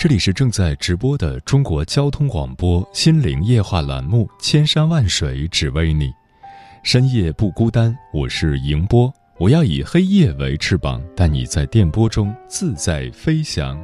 这里是正在直播的中国交通广播心灵夜话栏目《千山万水只为你》，深夜不孤单。我是迎波，我要以黑夜为翅膀，带你在电波中自在飞翔。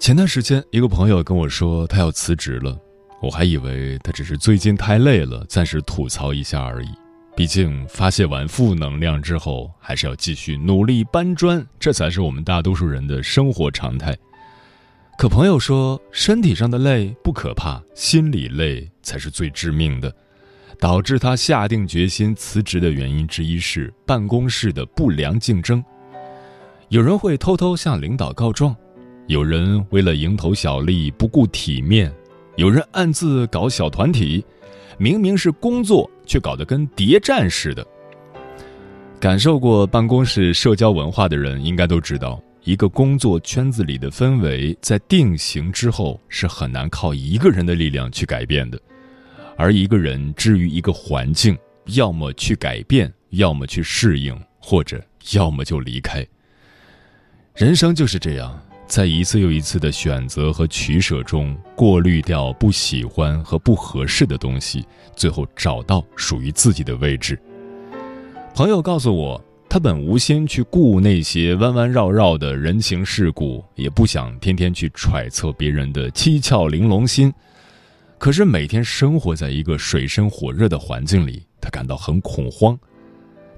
前段时间，一个朋友跟我说他要辞职了，我还以为他只是最近太累了，暂时吐槽一下而已。毕竟发泄完负能量之后，还是要继续努力搬砖，这才是我们大多数人的生活常态。可朋友说，身体上的累不可怕，心理累才是最致命的。导致他下定决心辞职的原因之一是办公室的不良竞争。有人会偷偷向领导告状，有人为了蝇头小利不顾体面，有人暗自搞小团体。明明是工作，却搞得跟谍战似的。感受过办公室社交文化的人应该都知道，一个工作圈子里的氛围在定型之后是很难靠一个人的力量去改变的。而一个人至于一个环境，要么去改变，要么去适应，或者要么就离开。人生就是这样。在一次又一次的选择和取舍中，过滤掉不喜欢和不合适的东西，最后找到属于自己的位置。朋友告诉我，他本无心去顾那些弯弯绕绕的人情世故，也不想天天去揣测别人的七窍玲珑心，可是每天生活在一个水深火热的环境里，他感到很恐慌。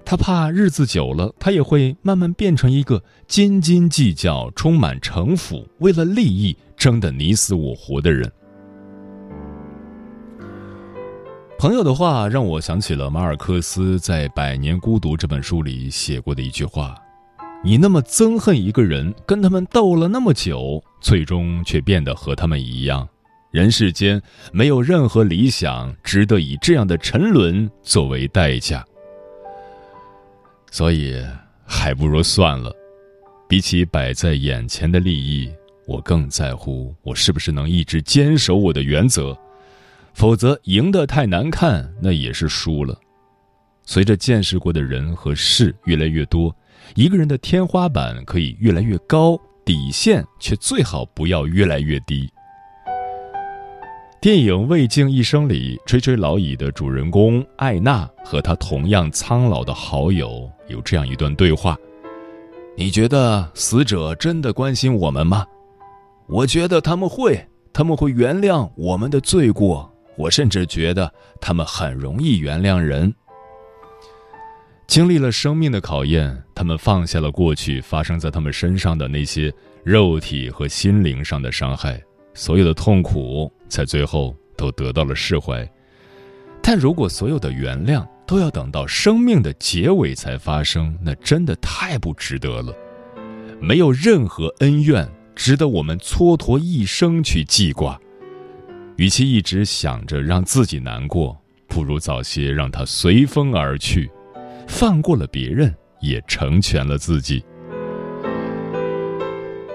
他怕日子久了，他也会慢慢变成一个斤斤计较、充满城府、为了利益争得你死我活的人。朋友的话让我想起了马尔克斯在《百年孤独》这本书里写过的一句话：“你那么憎恨一个人，跟他们斗了那么久，最终却变得和他们一样。人世间没有任何理想值得以这样的沉沦作为代价。”所以，还不如算了。比起摆在眼前的利益，我更在乎我是不是能一直坚守我的原则。否则，赢得太难看，那也是输了。随着见识过的人和事越来越多，一个人的天花板可以越来越高，底线却最好不要越来越低。电影《未竟一生》里，垂垂老矣的主人公艾娜和她同样苍老的好友有这样一段对话：“你觉得死者真的关心我们吗？我觉得他们会，他们会原谅我们的罪过。我甚至觉得他们很容易原谅人。经历了生命的考验，他们放下了过去发生在他们身上的那些肉体和心灵上的伤害。”所有的痛苦在最后都得到了释怀，但如果所有的原谅都要等到生命的结尾才发生，那真的太不值得了。没有任何恩怨值得我们蹉跎一生去记挂。与其一直想着让自己难过，不如早些让它随风而去，放过了别人，也成全了自己。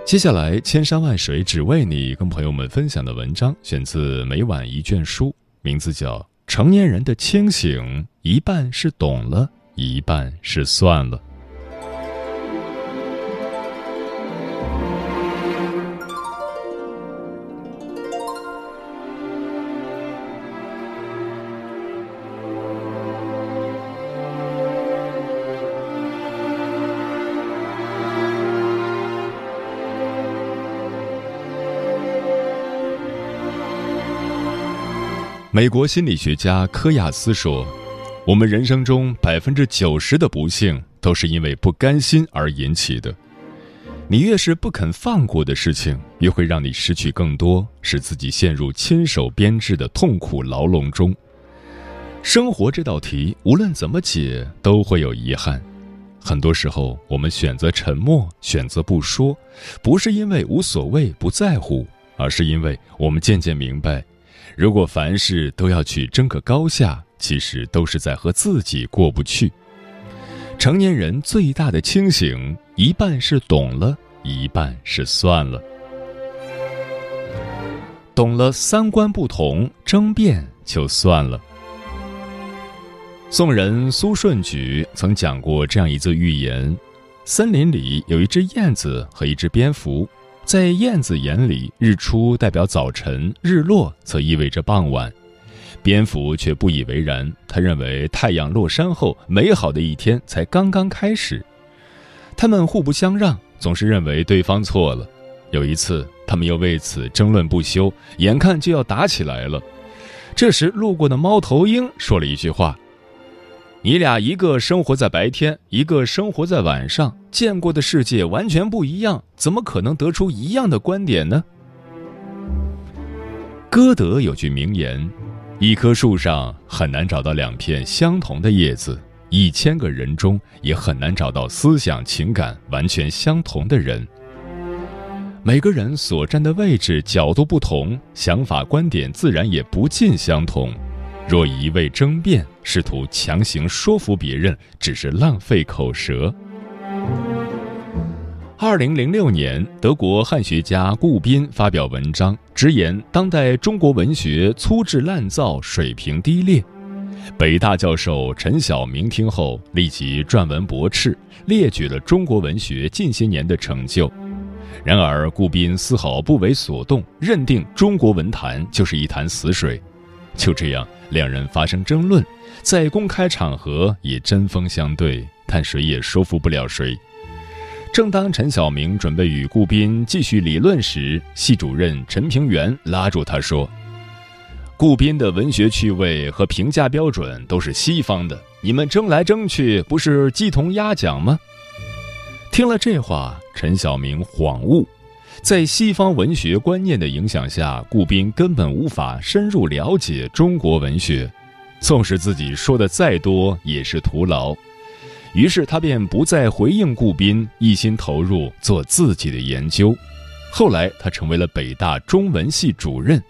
接下来，千山万水只为你，跟朋友们分享的文章选自《每晚一卷书》，名字叫《成年人的清醒》，一半是懂了，一半是算了。美国心理学家科亚斯说：“我们人生中百分之九十的不幸都是因为不甘心而引起的。你越是不肯放过的事情，越会让你失去更多，使自己陷入亲手编织的痛苦牢笼中。生活这道题，无论怎么解，都会有遗憾。很多时候，我们选择沉默，选择不说，不是因为无所谓、不在乎，而是因为我们渐渐明白。”如果凡事都要去争个高下，其实都是在和自己过不去。成年人最大的清醒，一半是懂了，一半是算了。懂了三观不同，争辩就算了。宋人苏舜举曾讲过这样一则寓言：森林里有一只燕子和一只蝙蝠。在燕子眼里，日出代表早晨，日落则意味着傍晚。蝙蝠却不以为然，他认为太阳落山后，美好的一天才刚刚开始。他们互不相让，总是认为对方错了。有一次，他们又为此争论不休，眼看就要打起来了。这时，路过的猫头鹰说了一句话。你俩一个生活在白天，一个生活在晚上，见过的世界完全不一样，怎么可能得出一样的观点呢？歌德有句名言：“一棵树上很难找到两片相同的叶子，一千个人中也很难找到思想情感完全相同的人。每个人所站的位置、角度不同，想法观点自然也不尽相同。”若一味争辩，试图强行说服别人，只是浪费口舌。二零零六年，德国汉学家顾斌发表文章，直言当代中国文学粗制滥造，水平低劣。北大教授陈晓明听后，立即撰文驳斥，列举了中国文学近些年的成就。然而，顾斌丝毫不为所动，认定中国文坛就是一潭死水。就这样。两人发生争论，在公开场合也针锋相对，但谁也说服不了谁。正当陈晓明准备与顾斌继续理论时，系主任陈平原拉住他说：“顾斌的文学趣味和评价标准都是西方的，你们争来争去，不是鸡同鸭讲吗？”听了这话，陈晓明恍悟。在西方文学观念的影响下，顾斌根本无法深入了解中国文学，纵使自己说的再多也是徒劳。于是他便不再回应顾斌，一心投入做自己的研究。后来他成为了北大中文系主任。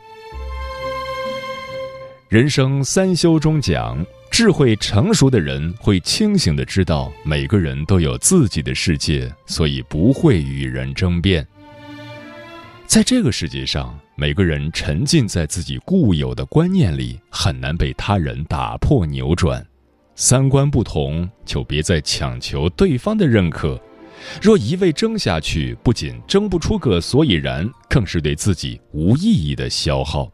人生三修中讲，智慧成熟的人会清醒的知道，每个人都有自己的世界，所以不会与人争辩。在这个世界上，每个人沉浸在自己固有的观念里，很难被他人打破扭转。三观不同，就别再强求对方的认可。若一味争下去，不仅争不出个所以然，更是对自己无意义的消耗。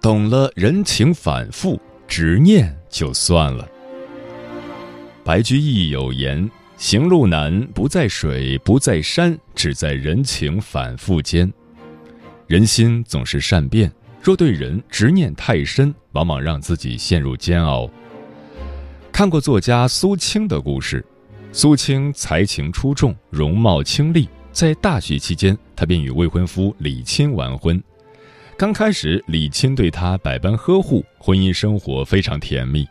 懂了人情反复。执念就算了。白居易有言：“行路难，不在水，不在山，只在人情反复间。”人心总是善变，若对人执念太深，往往让自己陷入煎熬。看过作家苏青的故事，苏青才情出众，容貌清丽，在大学期间，她便与未婚夫李钦完婚。刚开始，李钦对她百般呵护，婚姻生活非常甜蜜。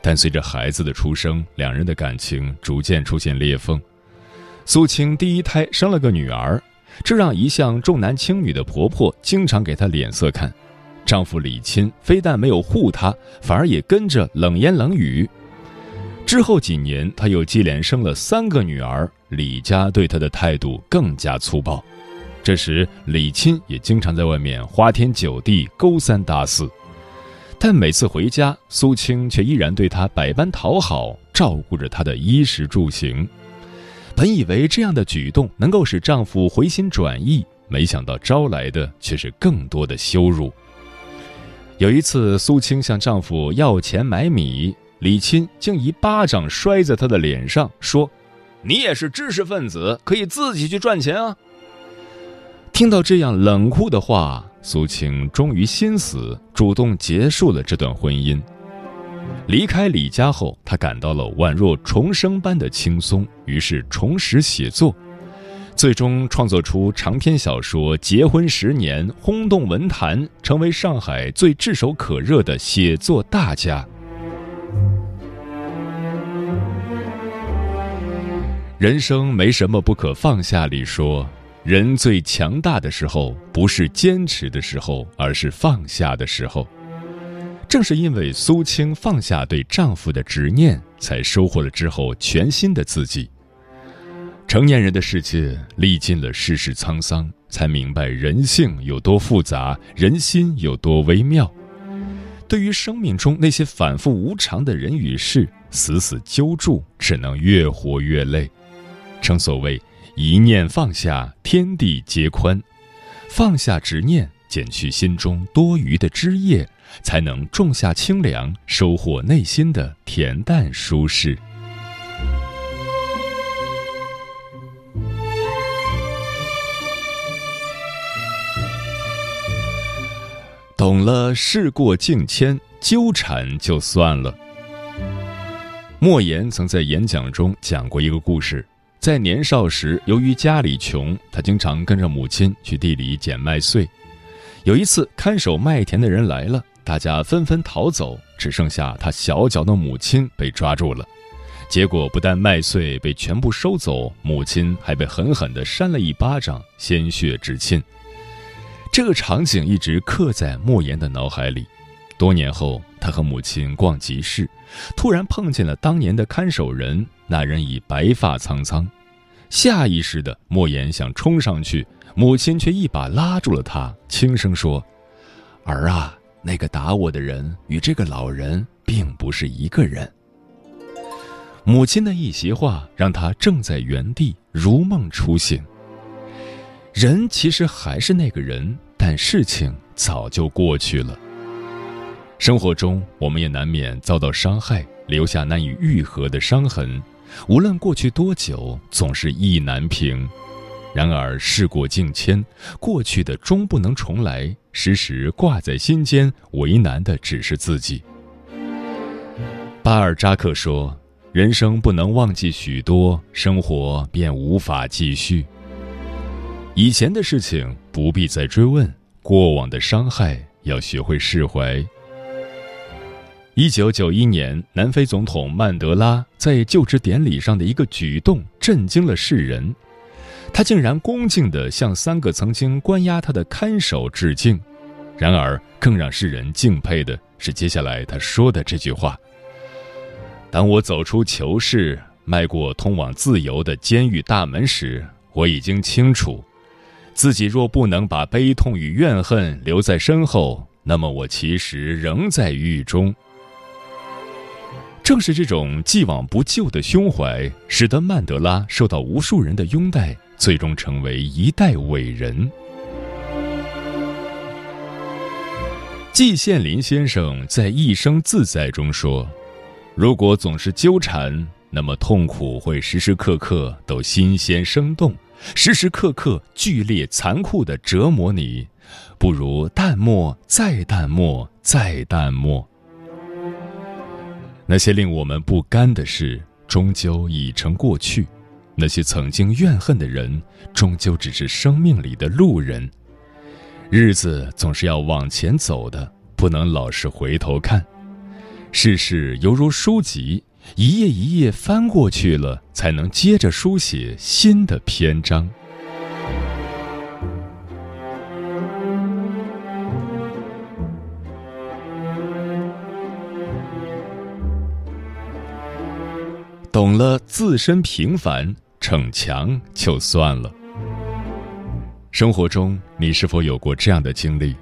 但随着孩子的出生，两人的感情逐渐出现裂缝。苏青第一胎生了个女儿，这让一向重男轻女的婆婆经常给她脸色看。丈夫李钦非但没有护她，反而也跟着冷言冷语。之后几年，她又接连生了三个女儿，李家对她的态度更加粗暴。这时，李钦也经常在外面花天酒地、勾三搭四，但每次回家，苏青却依然对他百般讨好，照顾着他的衣食住行。本以为这样的举动能够使丈夫回心转意，没想到招来的却是更多的羞辱。有一次，苏青向丈夫要钱买米，李钦竟一巴掌摔在她的脸上，说：“你也是知识分子，可以自己去赚钱啊。听到这样冷酷的话，苏青终于心死，主动结束了这段婚姻。离开李家后，他感到了宛若重生般的轻松，于是重拾写作。最终创作出长篇小说《结婚十年》，轰动文坛，成为上海最炙手可热的写作大家。人生没什么不可放下里说，人最强大的时候，不是坚持的时候，而是放下的时候。正是因为苏青放下对丈夫的执念，才收获了之后全新的自己。成年人的世界历尽了世事沧桑，才明白人性有多复杂，人心有多微妙。对于生命中那些反复无常的人与事，死死揪住，只能越活越累。正所谓一念放下，天地皆宽。放下执念，减去心中多余的枝叶，才能种下清凉，收获内心的恬淡舒适。懂了，事过境迁，纠缠就算了。莫言曾在演讲中讲过一个故事，在年少时，由于家里穷，他经常跟着母亲去地里捡麦穗。有一次，看守麦田的人来了，大家纷纷逃走，只剩下他小脚的母亲被抓住了。结果不但麦穗被全部收走，母亲还被狠狠地扇了一巴掌，鲜血直沁。这个场景一直刻在莫言的脑海里。多年后，他和母亲逛集市，突然碰见了当年的看守人。那人已白发苍苍，下意识的莫言想冲上去，母亲却一把拉住了他，轻声说：“儿啊，那个打我的人与这个老人并不是一个人。”母亲的一席话让他怔在原地，如梦初醒。人其实还是那个人，但事情早就过去了。生活中，我们也难免遭到伤害，留下难以愈合的伤痕。无论过去多久，总是意难平。然而事过境迁，过去的终不能重来。时时挂在心间，为难的只是自己。巴尔扎克说：“人生不能忘记许多，生活便无法继续。”以前的事情不必再追问，过往的伤害要学会释怀。一九九一年，南非总统曼德拉在就职典礼上的一个举动震惊了世人，他竟然恭敬地向三个曾经关押他的看守致敬。然而，更让世人敬佩的是接下来他说的这句话：“当我走出囚室，迈过通往自由的监狱大门时，我已经清楚。”自己若不能把悲痛与怨恨留在身后，那么我其实仍在狱中。正是这种既往不咎的胸怀，使得曼德拉受到无数人的拥戴，最终成为一代伟人。季羡林先生在《一生自在》中说：“如果总是纠缠，那么痛苦会时时刻刻都新鲜生动。”时时刻刻剧烈残酷的折磨你，不如淡漠，再淡漠，再淡漠。那些令我们不甘的事，终究已成过去；那些曾经怨恨的人，终究只是生命里的路人。日子总是要往前走的，不能老是回头看。世事犹如书籍。一页一页翻过去了，才能接着书写新的篇章。懂了自身平凡，逞强就算了。生活中，你是否有过这样的经历？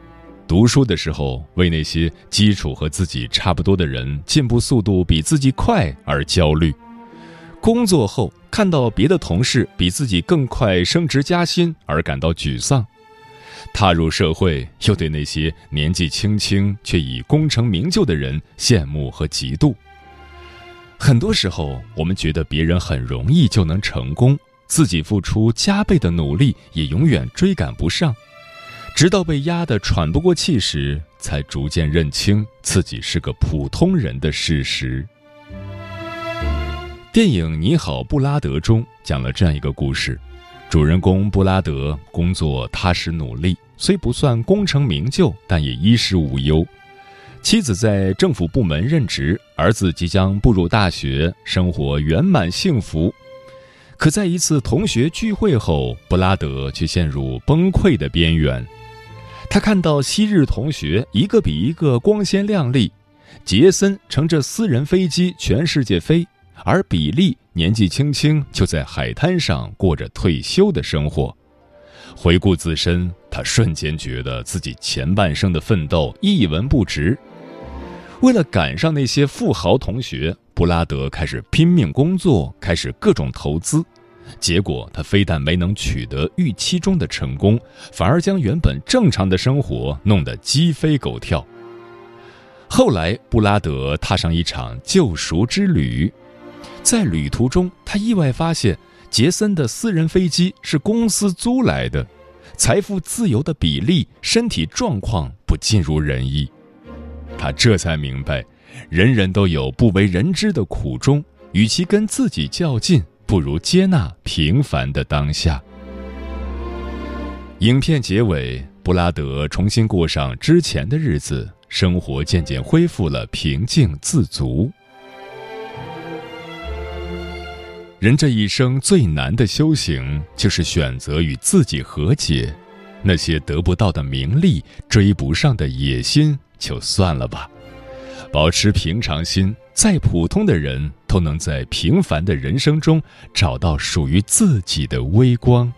读书的时候，为那些基础和自己差不多的人进步速度比自己快而焦虑；工作后看到别的同事比自己更快升职加薪而感到沮丧；踏入社会，又对那些年纪轻轻却已功成名就的人羡慕和嫉妒。很多时候，我们觉得别人很容易就能成功，自己付出加倍的努力也永远追赶不上，直到被压得喘不过气时，才逐渐认清自己是个普通人的事实。电影《你好，布拉德》中讲了这样一个故事：主人公布拉德工作踏实努力，虽不算功成名就，但也衣食无忧。妻子在政府部门任职，儿子即将步入大学，生活圆满幸福。可在一次同学聚会后，布拉德却陷入崩溃的边缘。他看到昔日同学一个比一个光鲜亮丽，杰森乘着私人飞机全世界飞，而比利年纪轻轻就在海滩上过着退休的生活。回顾自身，他瞬间觉得自己前半生的奋斗一文不值。为了赶上那些富豪同学，布拉德开始拼命工作，开始各种投资。结果，他非但没能取得预期中的成功，反而将原本正常的生活弄得鸡飞狗跳。后来，布拉德踏上一场救赎之旅，在旅途中，他意外发现杰森的私人飞机是公司租来的，财富自由的比例身体状况不尽如人意。他这才明白，人人都有不为人知的苦衷，与其跟自己较劲，不如接纳平凡的当下。影片结尾，布拉德重新过上之前的日子，生活渐渐恢复了平静自足。人这一生最难的修行，就是选择与自己和解。那些得不到的名利，追不上的野心。就算了吧，保持平常心，再普通的人都能在平凡的人生中找到属于自己的微光。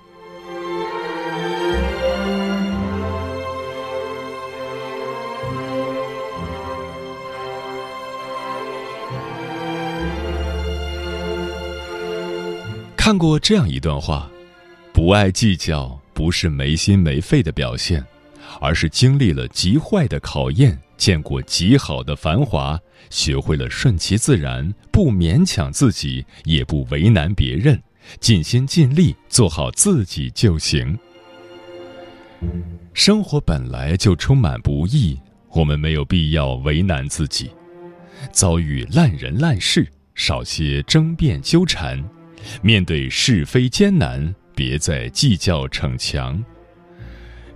看过这样一段话：不爱计较，不是没心没肺的表现。而是经历了极坏的考验，见过极好的繁华，学会了顺其自然，不勉强自己，也不为难别人，尽心尽力做好自己就行。生活本来就充满不易，我们没有必要为难自己。遭遇烂人烂事，少些争辩纠缠；面对是非艰难，别再计较逞强。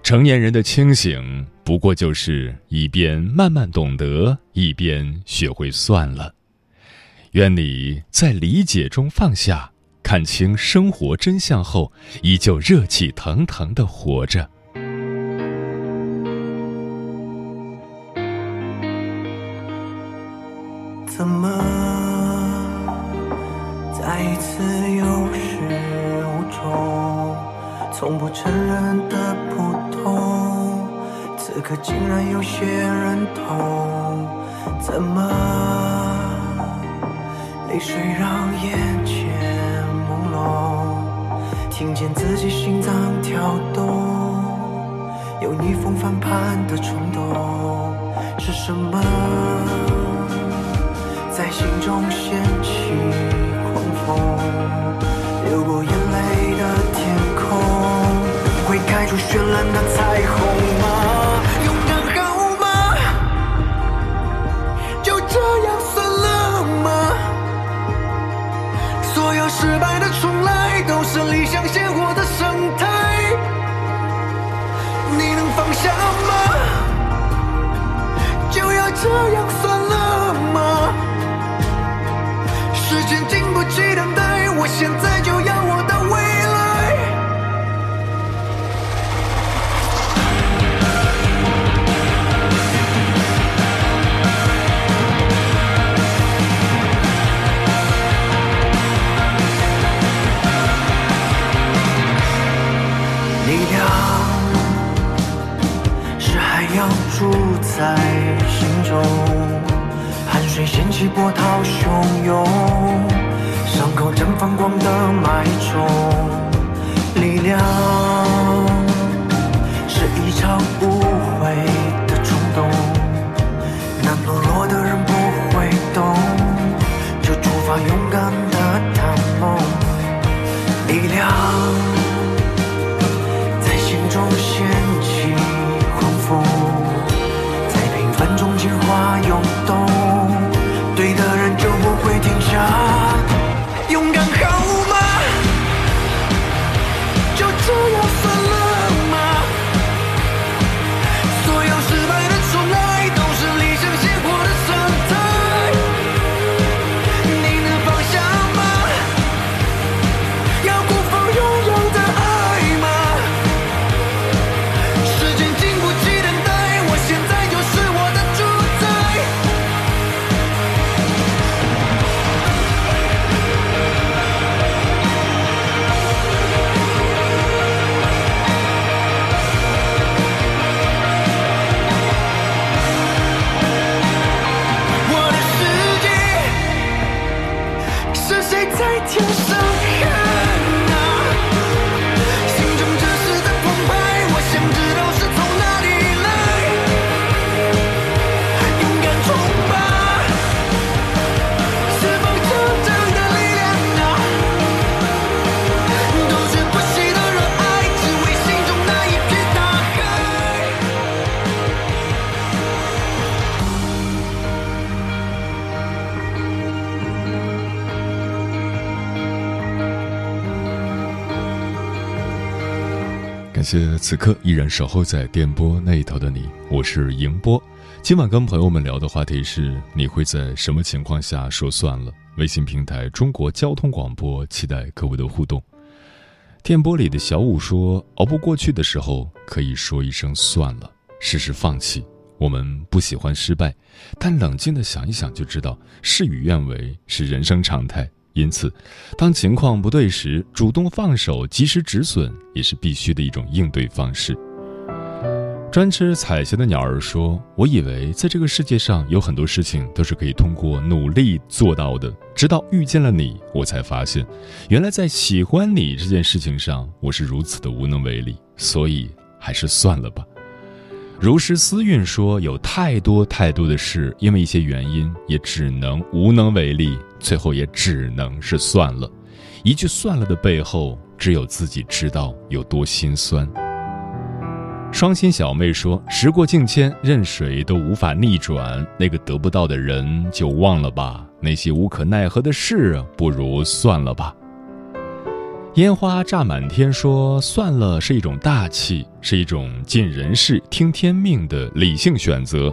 成年人的清醒，不过就是一边慢慢懂得，一边学会算了。愿你在理解中放下，看清生活真相后，依旧热气腾腾的活着。怎么再一次有始无终？从不承认的，此刻竟然有些认同。怎么泪水让眼前朦胧？听见自己心脏跳动，有逆风翻盘的冲动，是什么在心中掀起狂风？流过眼泪的天空，会开出绚烂的彩虹都是理想鲜活的生态。你能放下吗？就要这样算了吗？时间经不起等待，我现在就在心中，汗水掀起波涛汹涌，伤口绽放光的脉冲。力量是一场无谢此刻依然守候在电波那一头的你，我是迎波。今晚跟朋友们聊的话题是：你会在什么情况下说算了？微信平台中国交通广播，期待各位的互动。电波里的小五说：熬不过去的时候，可以说一声算了，试试放弃。我们不喜欢失败，但冷静的想一想就知道，事与愿违是人生常态。因此，当情况不对时，主动放手、及时止损，也是必须的一种应对方式。专吃彩霞的鸟儿说：“我以为在这个世界上有很多事情都是可以通过努力做到的，直到遇见了你，我才发现，原来在喜欢你这件事情上，我是如此的无能为力。所以，还是算了吧。”如诗思韵说：“有太多太多的事，因为一些原因，也只能无能为力，最后也只能是算了。一句‘算了’的背后，只有自己知道有多心酸。”双心小妹说：“时过境迁，任谁都无法逆转。那个得不到的人，就忘了吧；那些无可奈何的事，不如算了吧。”烟花炸满天说：“算了，是一种大气，是一种尽人事、听天命的理性选择。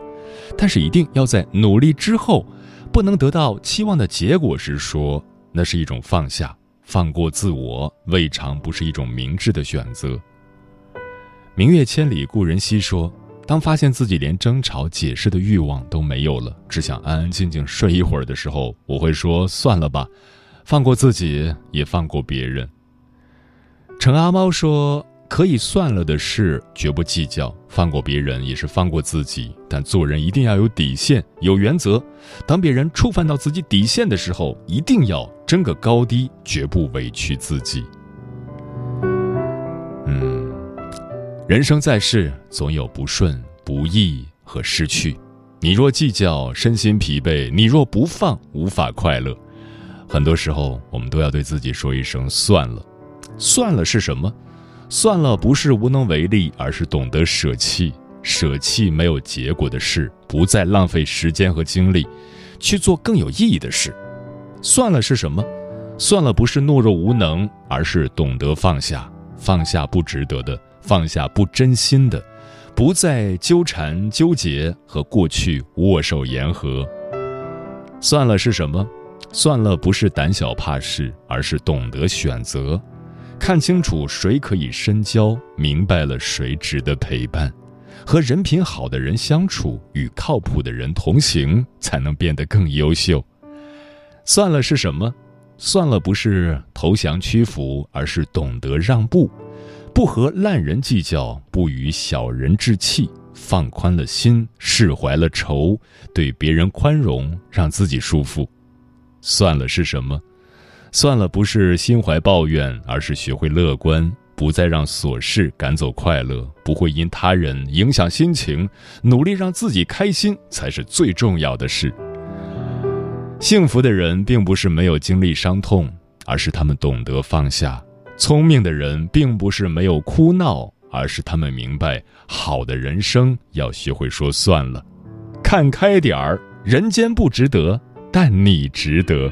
但是一定要在努力之后，不能得到期望的结果时说，那是一种放下，放过自我，未尝不是一种明智的选择。”明月千里，故人西说：“当发现自己连争吵、解释的欲望都没有了，只想安安静静睡一会儿的时候，我会说算了吧，放过自己，也放过别人。”陈阿猫说：“可以算了的事，绝不计较；放过别人，也是放过自己。但做人一定要有底线，有原则。当别人触犯到自己底线的时候，一定要争个高低，绝不委屈自己。”嗯，人生在世，总有不顺、不易和失去。你若计较，身心疲惫；你若不放，无法快乐。很多时候，我们都要对自己说一声算了。算了是什么？算了不是无能为力，而是懂得舍弃。舍弃没有结果的事，不再浪费时间和精力，去做更有意义的事。算了是什么？算了不是懦弱无能，而是懂得放下。放下不值得的，放下不真心的，不再纠缠纠结和过去握手言和。算了是什么？算了不是胆小怕事，而是懂得选择。看清楚谁可以深交，明白了谁值得陪伴，和人品好的人相处，与靠谱的人同行，才能变得更优秀。算了是什么？算了不是投降屈服，而是懂得让步，不和烂人计较，不与小人置气，放宽了心，释怀了愁，对别人宽容，让自己舒服。算了是什么？算了，不是心怀抱怨，而是学会乐观，不再让琐事赶走快乐，不会因他人影响心情，努力让自己开心才是最重要的事。幸福的人并不是没有经历伤痛，而是他们懂得放下；聪明的人并不是没有哭闹，而是他们明白好的人生要学会说算了，看开点儿，人间不值得，但你值得。